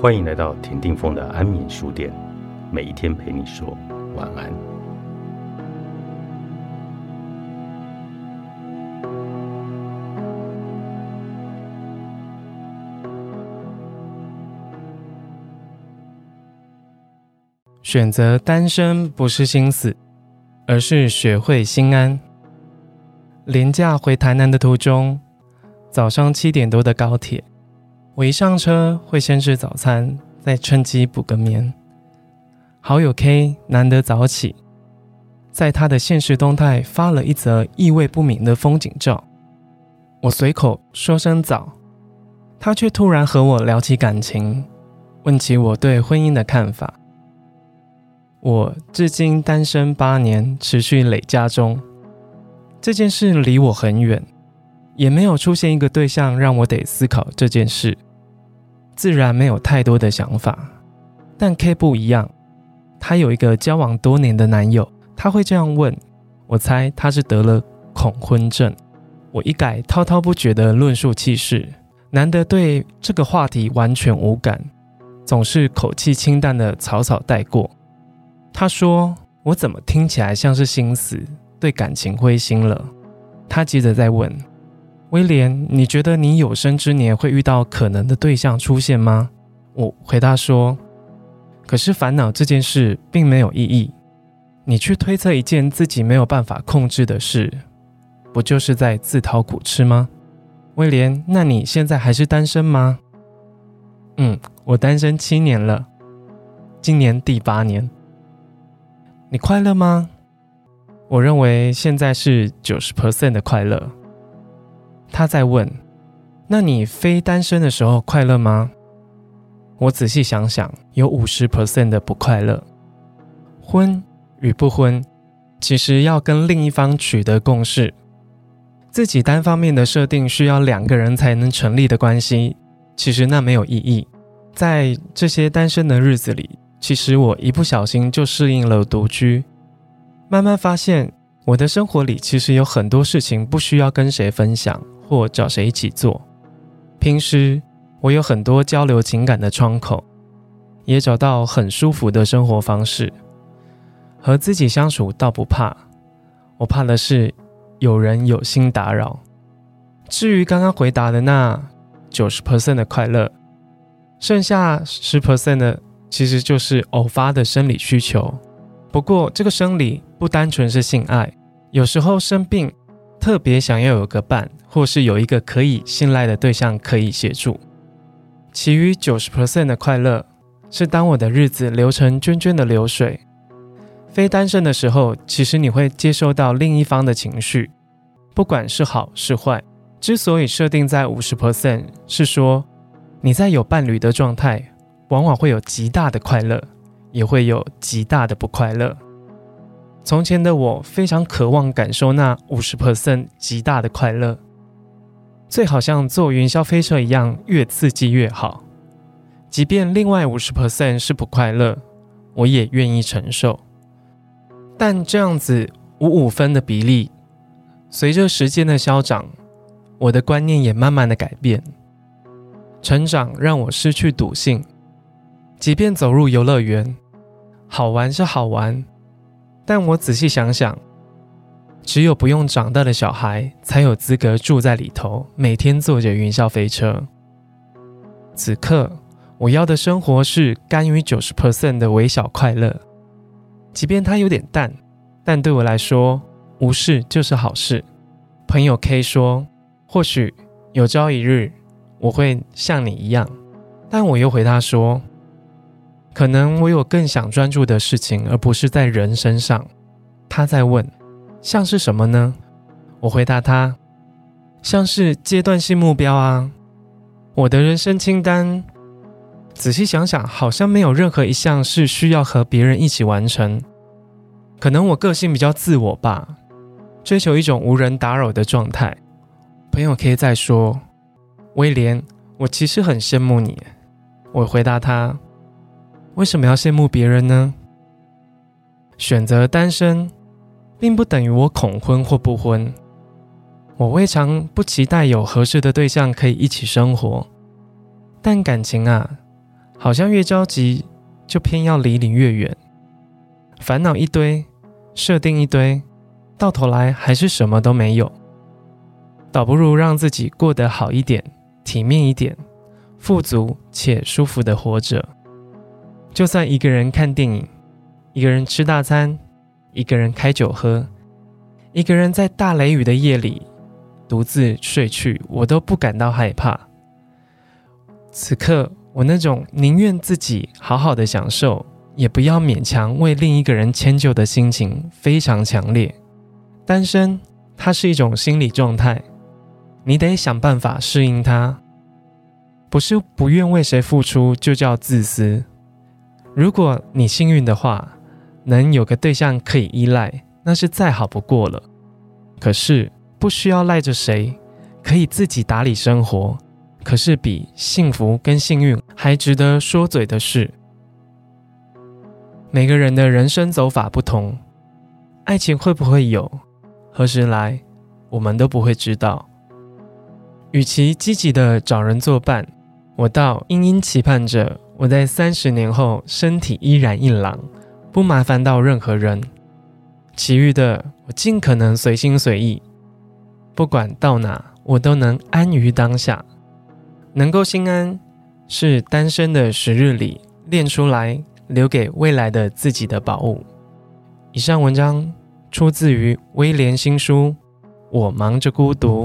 欢迎来到田定峰的安眠书店，每一天陪你说晚安。选择单身不是心死，而是学会心安。廉价回台南的途中，早上七点多的高铁，我一上车会先吃早餐，再趁机补个眠。好友 K 难得早起，在他的现实动态发了一则意味不明的风景照。我随口说声早，他却突然和我聊起感情，问起我对婚姻的看法。我至今单身八年，持续累加中。这件事离我很远，也没有出现一个对象让我得思考这件事，自然没有太多的想法。但 K 不一样，她有一个交往多年的男友，他会这样问，我猜他是得了恐婚症。我一改滔滔不绝的论述气势，难得对这个话题完全无感，总是口气清淡的草草带过。他说：“我怎么听起来像是心死，对感情灰心了？”他接着再问：“威廉，你觉得你有生之年会遇到可能的对象出现吗？”我回答说：“可是烦恼这件事并没有意义。你去推测一件自己没有办法控制的事，不就是在自讨苦吃吗？”威廉，那你现在还是单身吗？嗯，我单身七年了，今年第八年。你快乐吗？我认为现在是九十 percent 的快乐。他在问：那你非单身的时候快乐吗？我仔细想想，有五十 percent 的不快乐。婚与不婚，其实要跟另一方取得共识。自己单方面的设定需要两个人才能成立的关系，其实那没有意义。在这些单身的日子里。其实我一不小心就适应了独居，慢慢发现我的生活里其实有很多事情不需要跟谁分享或找谁一起做。平时我有很多交流情感的窗口，也找到很舒服的生活方式。和自己相处倒不怕，我怕的是有人有心打扰。至于刚刚回答的那九十 percent 的快乐，剩下十 percent 的。其实就是偶发的生理需求，不过这个生理不单纯是性爱，有时候生病特别想要有个伴，或是有一个可以信赖的对象可以协助。其余九十 percent 的快乐是当我的日子流成涓涓的流水。非单身的时候，其实你会接收到另一方的情绪，不管是好是坏。之所以设定在五十 percent，是说你在有伴侣的状态。往往会有极大的快乐，也会有极大的不快乐。从前的我非常渴望感受那五十 percent 极大的快乐，最好像坐云霄飞车一样，越刺激越好。即便另外五十 percent 是不快乐，我也愿意承受。但这样子五五分的比例，随着时间的消长，我的观念也慢慢的改变。成长让我失去赌性。即便走入游乐园，好玩是好玩，但我仔细想想，只有不用长大的小孩才有资格住在里头，每天坐着云霄飞车。此刻，我要的生活是甘于九十 percent 的微小快乐，即便它有点淡，但对我来说，无事就是好事。朋友 K 说，或许有朝一日我会像你一样，但我又回他说。可能我有更想专注的事情，而不是在人身上。他在问，像是什么呢？我回答他，像是阶段性目标啊。我的人生清单，仔细想想，好像没有任何一项是需要和别人一起完成。可能我个性比较自我吧，追求一种无人打扰的状态。朋友可以再说，威廉，我其实很羡慕你。我回答他。为什么要羡慕别人呢？选择单身，并不等于我恐婚或不婚。我未尝不期待有合适的对象可以一起生活，但感情啊，好像越着急就偏要离你越远，烦恼一堆，设定一堆，到头来还是什么都没有。倒不如让自己过得好一点，体面一点，富足且舒服的活着。就算一个人看电影，一个人吃大餐，一个人开酒喝，一个人在大雷雨的夜里独自睡去，我都不感到害怕。此刻，我那种宁愿自己好好的享受，也不要勉强为另一个人迁就的心情非常强烈。单身，它是一种心理状态。你得想办法适应它，不是不愿为谁付出就叫自私。如果你幸运的话，能有个对象可以依赖，那是再好不过了。可是不需要赖着谁，可以自己打理生活，可是比幸福跟幸运还值得说嘴的事。每个人的人生走法不同，爱情会不会有，何时来，我们都不会知道。与其积极的找人作伴，我倒殷殷期盼着我在三十年后身体依然硬朗，不麻烦到任何人。其余的我尽可能随心随意，不管到哪我都能安于当下，能够心安是单身的时日里练出来留给未来的自己的宝物。以上文章出自于威廉新书《我忙着孤独》。